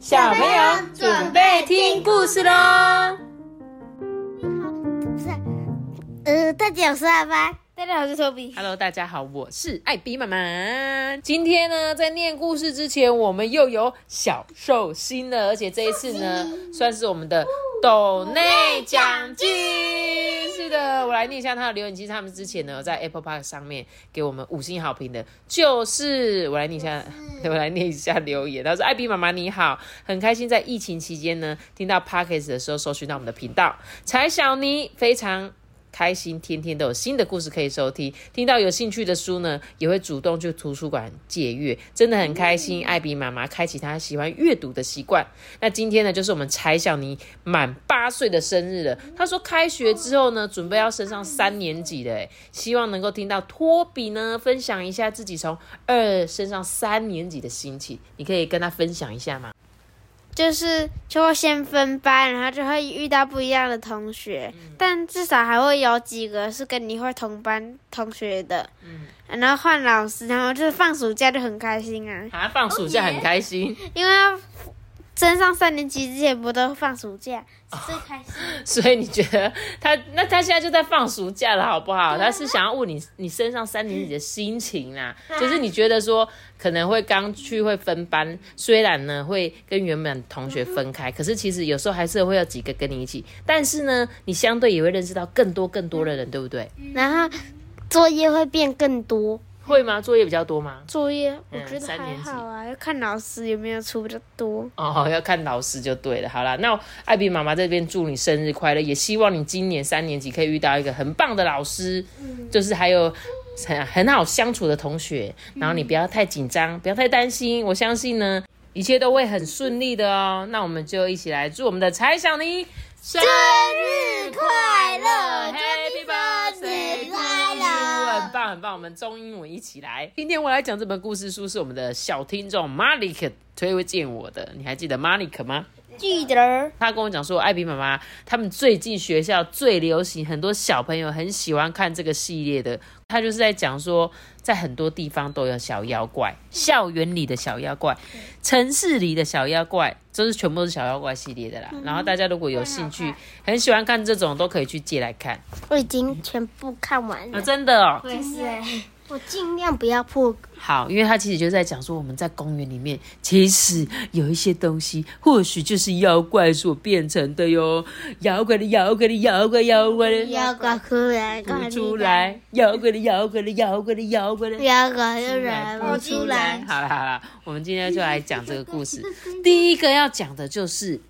小朋友准备听故事喽。呃，大家好，我是阿巴。大家好，我是托比。Hello，大家好，我是艾比妈妈。今天呢，在念故事之前，我们又有小寿星了，而且这一次呢，算是我们的斗内奖金。是的，我来念一下他的留言。其实他们之前呢，在 Apple Park 上面给我们五星好评的，就是我来念一下，我来念一下留言。他说：“艾比妈妈你好，很开心在疫情期间呢，听到 Parkes 的时候，搜寻到我们的频道。柴小妮非常。”开心，天天都有新的故事可以收听。听到有兴趣的书呢，也会主动去图书馆借阅，真的很开心。艾比妈妈开启她喜欢阅读的习惯。那今天呢，就是我们柴小妮满八岁的生日了。她说开学之后呢，准备要升上三年级了，诶希望能够听到托比呢分享一下自己从二升上三年级的心情。你可以跟她分享一下吗？就是就会先分班，然后就会遇到不一样的同学，嗯但至少还会有几个是跟你会同班同学的。嗯然后换老师，然后就是放暑假就很开心啊，啊，放暑假很开心。因为要升上三年级之前不都放暑假，最开心。所以你觉得他那他现在就在放暑假了，好不好？他是想要问你你升上三年级的心情啦，就是你觉得说可能会刚去会分班，虽然呢会跟原本同学分开，可是其实有时候还是会有几个跟你一起，但是呢，你相对也会认识到更多更多的人，对不对？然后作业会变更多，会吗？作业比较多吗？作业我嗯觉得还好啊，要看老师有没有出比较多。哦，要看老师就对了。好啦，那艾比妈妈这边祝你生日快乐，也希望你今年三年级可以遇到一个很棒的老师，就是还有很很好相处的同学。然后你不要太紧张，不要太担心，我相信呢，一切都会很顺利的哦。那我们就一起来祝我们的柴小妮生日快乐，Happy birthday 很棒，我们中英文一起来。今天我来讲这本故事书是我们的小听众 Malik 推荐我的，你还记得 Malik 吗？记得他跟我讲说，艾比妈妈他们最近学校最流行，很多小朋友很喜欢看这个系列的。他就是在讲说，在很多地方都有小妖怪，校园里的小妖怪，城市里的小妖怪，这是全部都是小妖怪系列的啦。然后大家如果有兴趣，很喜欢看这种，都可以去借来看。我已经全部看完啊，了。真的哦。也是哎，我尽量不要破格。好，因为他其实就在讲说，我们在公园里面，其实有一些东西，或许就是妖怪所变成的哟。妖怪的妖怪的妖怪妖怪的妖怪出来，不出来，妖怪的妖怪的妖怪的妖怪的。妖怪又来不出来。好了好了，我们今天就来讲这个故事。第一个要讲的就是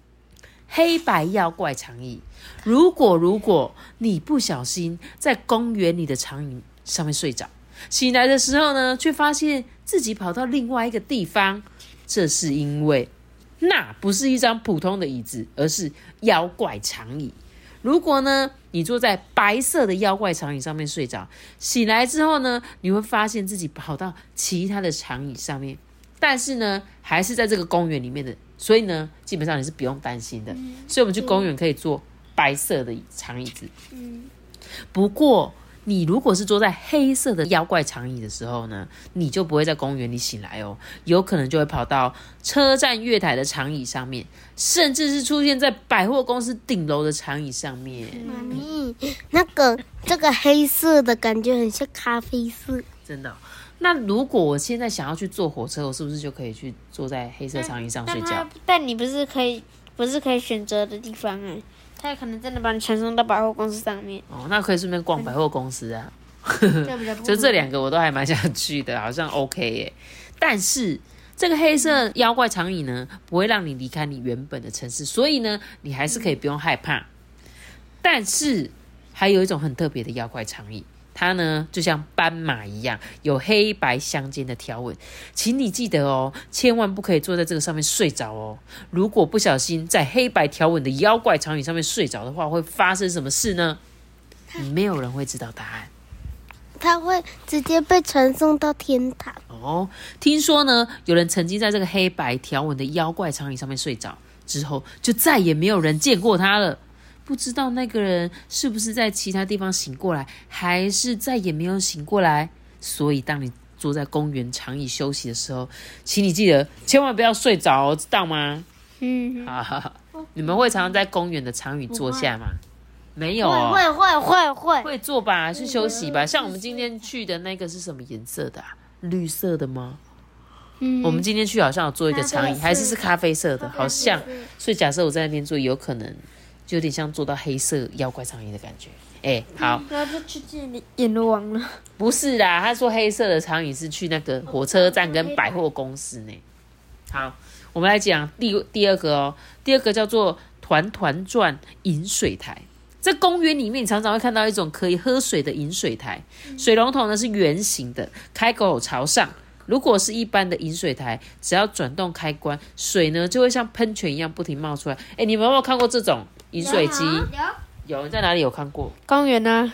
黑白妖怪长椅。如果如果你不小心在公园里的长椅上面睡着，醒来的时候呢，却发现自己跑到另外一个地方，这是因为那不是一张普通的椅子，而是妖怪长椅。如果呢，你坐在白色的妖怪长椅上面睡着，醒来之后呢，你会发现自己跑到其他的长椅上面，但是呢，还是在这个公园里面的，所以呢，基本上你是不用担心的。所以我们去公园可以坐白色的长椅子。嗯不过你如果是坐在黑色的妖怪长椅的时候呢，你就不会在公园里醒来哦，有可能就会跑到车站月台的长椅上面，甚至是出现在百货公司顶楼的长椅上面。妈咪，那个这个黑色的感觉很像咖啡色。真的哦、那如果我现在想要去坐火车，我是不是就可以去坐在黑色长椅上睡觉但？但你不是可以不是可以选择的地方哎，他有可能真的把你传送到百货公司上面，哦，那可以顺便逛百货公司啊。就这两个我都还蛮想去的，好像 OK 耶。但是这个黑色妖怪长椅呢，不会让你离开你原本的城市，所以呢，你还是可以不用害怕。但是还有一种很特别的妖怪长椅，它呢就像斑马一样，有黑白相间的条纹。请你记得哦，千万不可以坐在这个上面睡着哦。如果不小心在黑白条纹的妖怪长椅上面睡着的话，会发生什么事呢？没有人会知道答案。他会直接被传送到天堂。哦，听说呢，有人曾经在这个黑白条纹的妖怪长椅上面睡着，之后就再也没有人见过他了。不知道那个人是不是在其他地方醒过来，还是再也没有醒过来。所以，当你坐在公园长椅休息的时候，请你记得千万不要睡着哦，知道吗？嗯，好你们会常常在公园的长椅坐下吗？没有哦，会会会会，会坐吧，去休息吧。像我们今天去的那个是什么颜色的、啊？绿色的吗？嗯我们今天去好像有坐一个长椅，还是是咖啡色的，好像。所以假设我在那边坐，有可能就有点像做到黑色妖怪长椅的感觉。哎、好，然后就去见阎罗王了。不是啦，他说黑色的长椅是去那个火车站跟百货公司呢。好，我们来讲第第二个哦，第二个叫做团团转饮水台。在公园里面，你常常会看到一种可以喝水的饮水台，水龙头呢是圆形的，开口朝上。如果是一般的饮水台，只要转动开关，水呢就会像喷泉一样不停冒出来。哎，你们有没有看过这种饮水机？有，有在哪里有看过？公园呢，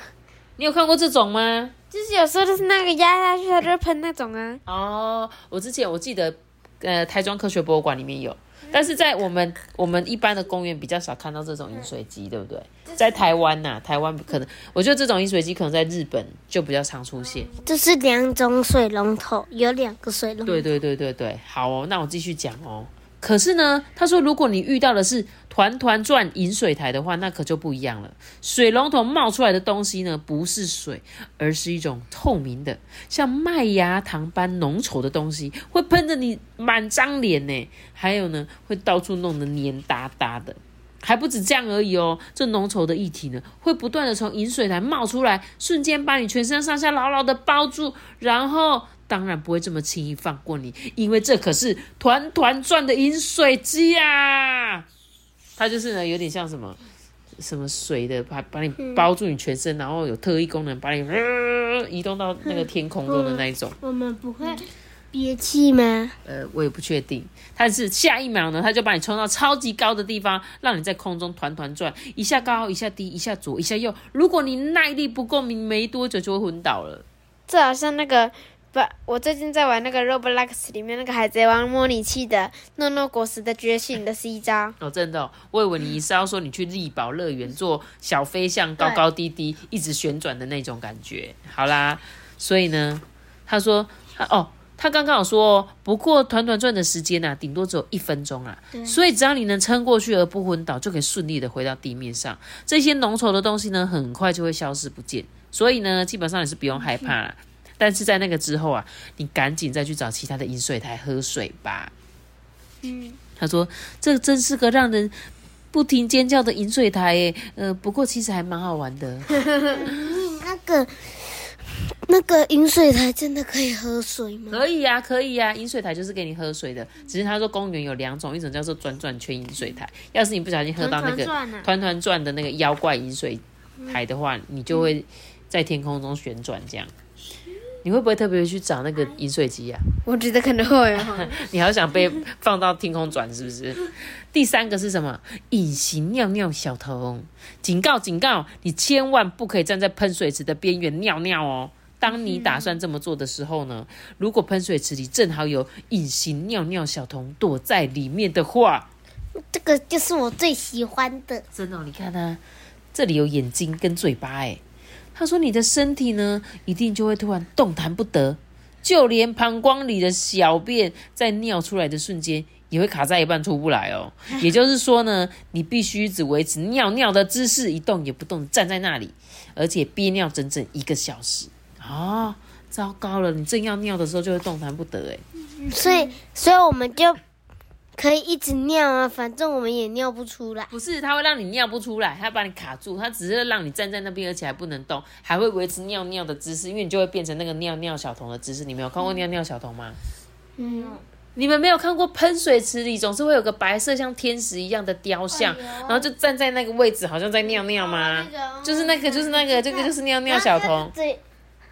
你有看过这种吗？就是有时候就是那个压下去，它就喷那种啊。哦，我之前我记得，呃，台中科学博物馆里面有，但是在我们我们一般的公园比较少看到这种饮水机，对不对？在台湾呐、台湾可能，我觉得这种饮水机可能在日本就比较常出现。这是两种水龙头，有两个水龙头。对对对对对，好哦，那我继续讲哦。可是呢，他说如果你遇到的是团团转饮水台的话，那可就不一样了。水龙头冒出来的东西呢，不是水，而是一种透明的，像麦芽糖般浓稠的东西，会喷着你满张脸呢。还有呢，会到处弄得黏哒哒的。还不止这样而已哦，这浓稠的液体呢，会不断的从饮水台冒出来，瞬间把你全身上下牢牢的包住，然后当然不会这么轻易放过你，因为这可是团团转的饮水机啊！它就是呢，有点像什么什么水的，把把你包住你全身，然后有特异功能，把你、呃、移动到那个天空中的那一种。我们不会憋气吗？呃，我也不确定，但是下一秒呢，他就把你冲到超级高的地方，让你在空中团团转，一下高，一下低，一下左，一下右。如果你耐力不够，你没多久就会昏倒了。这好像那个不，我最近在玩那个 Roblox 里面那个海贼王模拟器的诺诺果实的觉醒的 C 招。哦，真的、哦，我以为你是要说你去力宝乐园做小飞象，高高低低，一直旋转的那种感觉。好啦，所以呢，他说他哦。他刚刚有说哦，不过团团转的时间呐、啊，顶多只有一分钟啊，所以只要你能撑过去而不昏倒，就可以顺利的回到地面上。这些浓稠的东西呢，很快就会消失不见，所以呢，基本上你是不用害怕啦。但是在那个之后啊，你赶紧再去找其他的饮水台喝水吧。嗯，他说：“这真是个让人不停尖叫的饮水台耶。呃，不过其实还蛮好玩的。那个那个饮水台真的可以喝水吗？可以呀、可以呀、饮水台就是给你喝水的。只是他说公园有两种，一种叫做转转圈饮水台。要是你不小心喝到那个团团转啊团团转的那个妖怪饮水台的话，你就会在天空中旋转这样。你会不会特别去找那个饮水机呀、我觉得可能会哦。你好想被 放到天空转，是不是？第三个是什么？隐形尿尿小童，警告警告，你千万不可以站在喷水池的边缘尿尿哦。当你打算这么做的时候呢，如果喷水池里正好有隐形尿尿小童躲在里面的话，这个就是我最喜欢的。真的哦、你看啊，这里有眼睛跟嘴巴，哎，他说你的身体呢，一定就会突然动弹不得，就连膀胱里的小便在尿出来的瞬间，也会卡在一半出不来哦。也就是说呢，你必须只维持尿尿的姿势，一动也不动，站在那里，而且憋尿整整一个小时。啊、糟糕了！你正要尿的时候就会动弹不得，哎，所以，所以我们就可以一直尿啊，反正我们也尿不出来。不是，它会让你尿不出来，它把你卡住，它只是让你站在那边，而且还不能动，还会维持尿尿的姿势，因为你就会变成那个尿尿小童的姿势。你没有看过尿尿小童吗？嗯，你们没有看过喷水池里总是会有个白色像天使一样的雕像，然后就站在那个位置，好像在尿尿吗？就是那个，就是那个，这个就是尿尿小童。嘴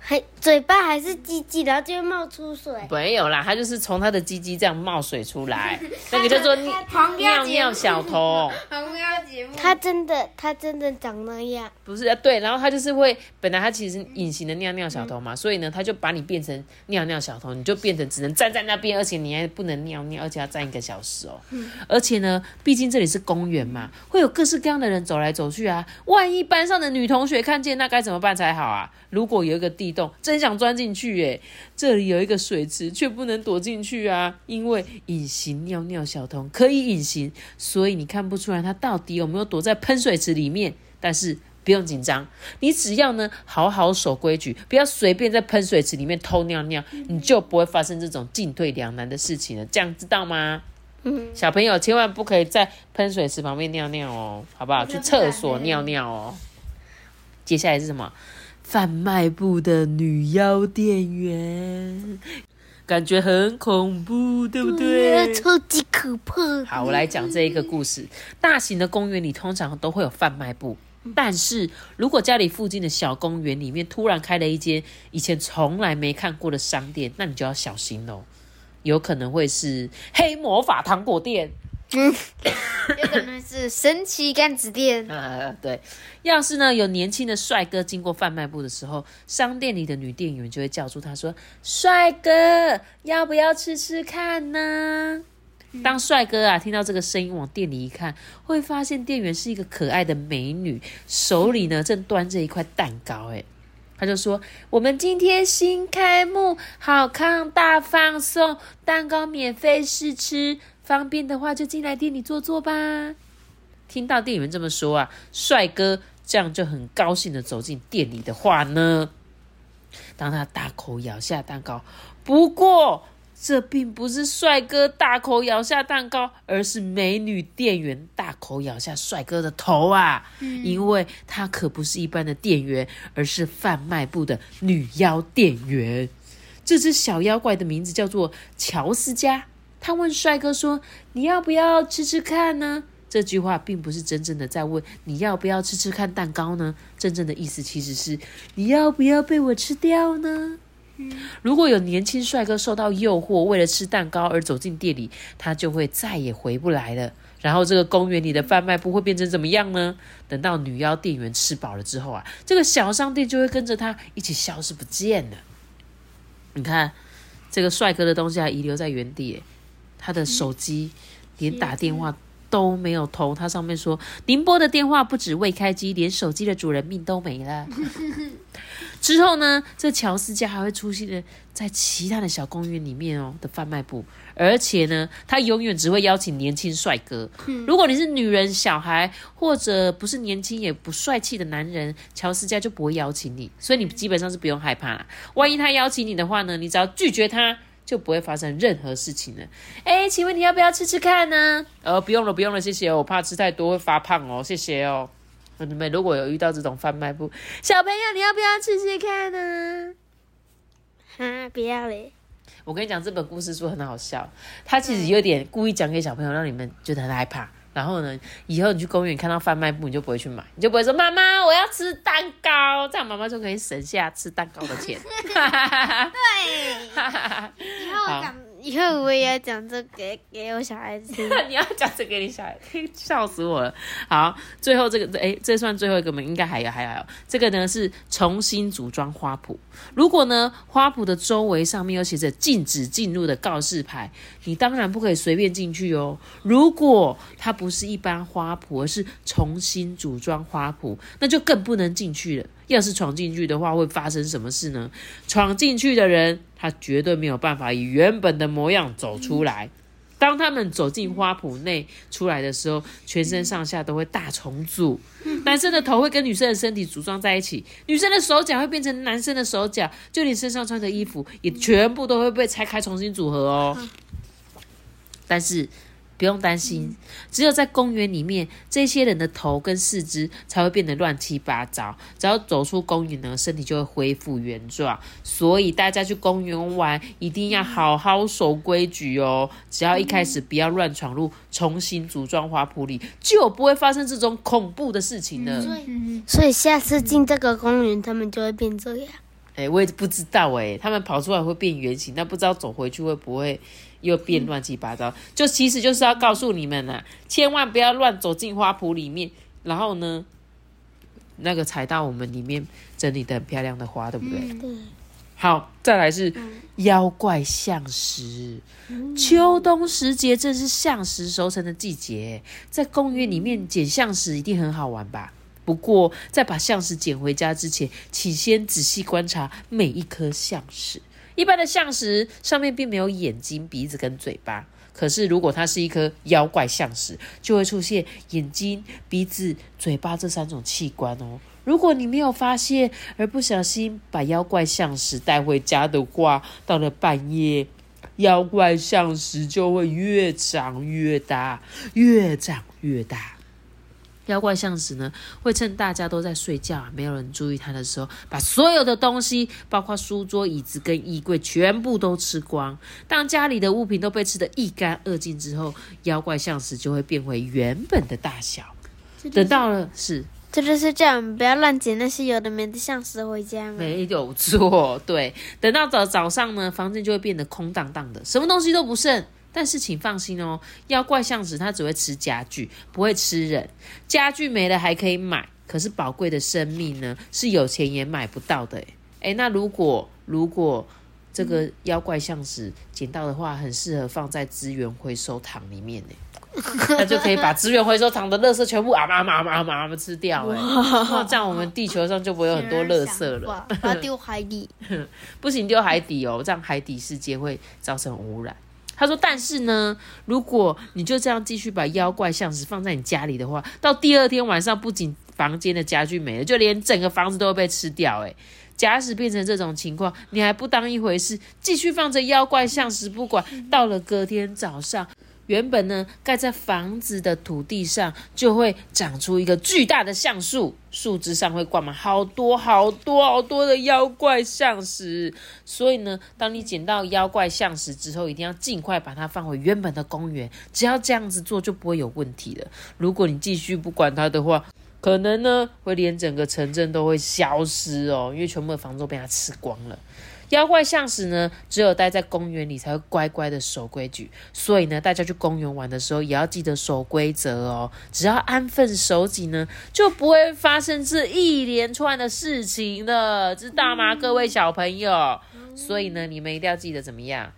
还嘴巴还是鸡鸡，然后就会冒出水。没有啦，它就是从它的鸡鸡这样冒水出来，那个叫做尿尿尿小童。黄标节目。它 真的，它真的长那样。不是啊，对，然后它就是会，本来它其实是隐形的尿尿小童嘛，所以呢，它就把你变成尿尿小童，你就变成只能站在那边，而且你还不能尿尿，而且要站一个小时哦。而且呢，毕竟这里是公园嘛，会有各式各样的人走来走去啊，万一班上的女同学看见，那该怎么办才好啊？如果有一个地动，真想钻进去耶。这里有一个水池，却不能躲进去啊，因为隐形尿尿小童可以隐形，所以你看不出来他到底有没有躲在喷水池里面。但是不用紧张，你只要呢好好守规矩，不要随便在喷水池里面偷尿尿，你就不会发生这种进退两难的事情了。这样知道吗？嗯，小朋友千万不可以在喷水池旁边尿尿哦，好不好？去厕所尿尿哦。接下来是什么？贩卖部的女妖店员，感觉很恐怖，对不对？超级可怕。好，我来讲这一个故事。大型的公园里通常都会有贩卖部，但是如果家里附近的小公园里面突然开了一间以前从来没看过的商店，那你就要小心喽，有可能会是黑魔法糖果店。有可能是神奇干子店。呃，对，要是呢有年轻的帅哥经过贩卖部的时候，商店里的女店员就会叫住他说：“帅哥，要不要吃吃看呢？”当帅哥啊听到这个声音往店里一看，会发现店员是一个可爱的美女，手里呢正端着一块蛋糕。哎，他就说：“我们今天新开幕，好康大放送，蛋糕免费试吃，方便的话就进来店里坐坐吧。”听到店员这么说啊，帅哥这样就很高兴的走进店里的话呢，当他大口咬下蛋糕，不过这并不是帅哥大口咬下蛋糕，而是美女店员大口咬下帅哥的头啊！因为他可不是一般的店员，而是贩卖部的女妖店员。这只小妖怪的名字叫做乔斯加。他问帅哥说：“你要不要吃吃看呢？”这句话并不是真正的在问你要不要吃吃看蛋糕呢，真正的意思其实是你要不要被我吃掉呢？如果有年轻帅哥受到诱惑，为了吃蛋糕而走进店里，他就会再也回不来了。然后这个公园里的贩卖部会变成怎么样呢？等到女妖店员吃饱了之后啊，这个小商店就会跟着他一起消失不见了。你看，这个帅哥的东西还遗留在原地，他的手机连打电话都没有通，他上面说您拨的电话不止未开机，连手机的主人命都没了。之后呢，这乔斯家还会出现在其他的小公园里面哦的贩卖部，而且呢，他永远只会邀请年轻帅哥。如果你是女人、小孩，或者不是年轻也不帅气的男人，乔斯家就不会邀请你，所以你基本上是不用害怕。万一他邀请你的话呢，你只要拒绝他。就不会发生任何事情了。哎，请问你要不要吃吃看呢？呃，不用了，不用了，谢谢哦，我怕吃太多会发胖哦，谢谢哦。你们如果有遇到这种贩卖部，小朋友你要不要吃吃看呢？啊，不要嘞。我跟你讲，这本故事书很好笑，它其实有点故意讲给小朋友，让你们觉得很害怕。然后呢，以后你去公园看到贩卖部，你就不会去买，你就不会说妈妈我要吃蛋糕，这样妈妈就可以省下吃蛋糕的钱。对，以后讲，以后我也要讲这给给我小孩子听。你要讲这给你小孩，笑死我了。好，最后这个，哎，这算最后一个吗？应该还有，还有这个呢是重新组装花圃。如果呢花圃的周围上面有写着禁止进入的告示牌，你当然不可以随便进去哦。如果它不是一般花圃，而是重新组装花圃，那就更不能进去了。要是闯进去的话，会发生什么事呢？闯进去的人，他绝对没有办法以原本的模样走出来。当他们走进花圃内出来的时候，全身上下都会大重组。男生的头会跟女生的身体组装在一起，女生的手脚会变成男生的手脚，就连身上穿的衣服也全部都会被拆开重新组合哦。但是。不用担心，只有在公园里面，这些人的头跟四肢才会变得乱七八糟。只要走出公园呢，身体就会恢复原状。所以大家去公园玩，一定要好好守规矩哦。只要一开始不要乱闯入重新组装花圃里，就不会发生这种恐怖的事情了。所以下次进这个公园，他们就会变这样。哎，我也不知道哎，他们跑出来会变圆形，但不知道走回去会不会？又变乱七八糟，就其实就是要告诉你们呐，千万不要乱走进花圃里面，然后呢，那个踩到我们里面整理的很漂亮的花，对不对？对。好，再来是妖怪象石。秋冬时节正是象石熟成的季节，在公园里面捡象石一定很好玩吧？不过，在把相石捡回家之前，请先仔细观察每一颗象石。一般的象石上面并没有眼睛、鼻子跟嘴巴，可是如果它是一颗妖怪象石，就会出现眼睛、鼻子、嘴巴这三种器官哦。如果你没有发现，而不小心把妖怪象石带回家的话，到了半夜，妖怪象石就会越长越大，越长越大。妖怪橡石呢，会趁大家都在睡觉啊，没有人注意它的时候，把所有的东西，包括书桌、椅子跟衣柜，全部都吃光。当家里的物品都被吃得一干二净之后，妖怪橡石就会变回原本的大小。等到了是这就是叫我们不要乱捡那些有的没的橡石回家嘛。没有错，对。等到早早上呢，房间就会变得空荡荡的，什么东西都不剩。但是请放心哦，妖怪橡石它只会吃家具，不会吃人。家具没了还可以买，可是宝贵的生命呢，是有钱也买不到的。诶那如果如果这个妖怪橡石捡到的话，很适合放在资源回收桶里面呢。那就可以把资源回收厂的垃圾全部啊嘛嘛嘛嘛嘛吃掉哎，那这样我们地球上就不会有很多垃圾了。把它丢海底，不行丢海底哦，这样海底世界会造成污染。他说：“但是呢，如果你就这样继续把妖怪像石放在你家里的话，到第二天晚上，不仅房间的家具没了，就连整个房子都会被吃掉。诶假使变成这种情况，你还不当一回事，继续放着妖怪像石不管，到了隔天早上。”原本呢，盖在房子的土地上就会长出一个巨大的橡树，树枝上会挂满好多好多好多的妖怪橡石。所以呢，当你捡到妖怪橡石之后，一定要尽快把它放回原本的公园。只要这样子做，就不会有问题了。如果你继续不管它的话，可能呢会连整个城镇都会消失哦，因为全部的房子都被它吃光了。妖怪橡石呢，只有待在公园里才会乖乖的守规矩，所以呢，大家去公园玩的时候也要记得守规则哦。只要安分守己呢，就不会发生这一连串的事情了，知道吗，各位小朋友？所以呢，你们一定要记得怎么样？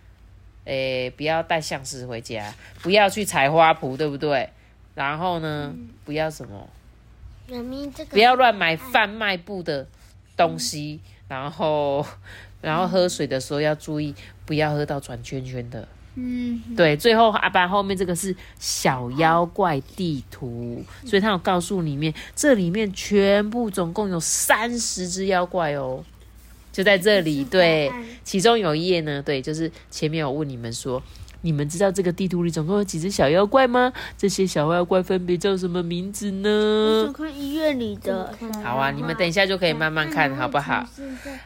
诶，不要带相师回家，不要去采花圃，对不对？然后呢，不要什么？不要乱买贩卖部的东西，然后。然后喝水的时候要注意，不要喝到转圈圈的。嗯，对。最后阿爸后面这个是小妖怪地图，所以他有告诉里面，这里面全部总共有三十只妖怪哦，就在这里。对，其中有一页呢，对，就是前面我问你们说。你们知道这个地图里总共有几只小妖怪吗？这些小妖怪分别叫什么名字呢？想看医院里的。好啊，你们等一下就可以慢慢看，好不好？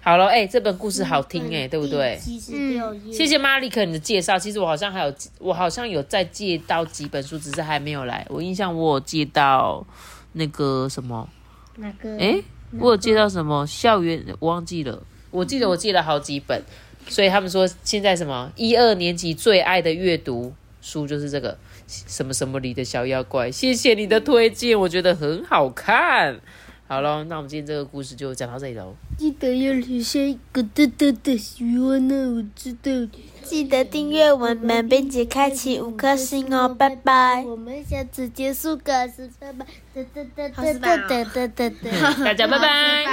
好了，哎，这本故事好听哎，对不对？嗯。谢谢马里克你的介绍。其实我好像还有，我好像有再借到几本书，只是还没有来。我印象我有借到那个什么？哪个？哎，我有借到什么？校园我忘记了。我记得我借了好几本。所以他们说，现在什么一二年级最爱的阅读书就是这个什么什么里的小妖怪。谢谢你的推荐，我觉得很好看。好了，那我们今天这个故事就讲到这里喽。记得要留下一个大大的喜欢呢，我知道。记得订阅我们，并且开启五颗星哦，拜拜。我们下次结束歌是拜拜。大家拜拜。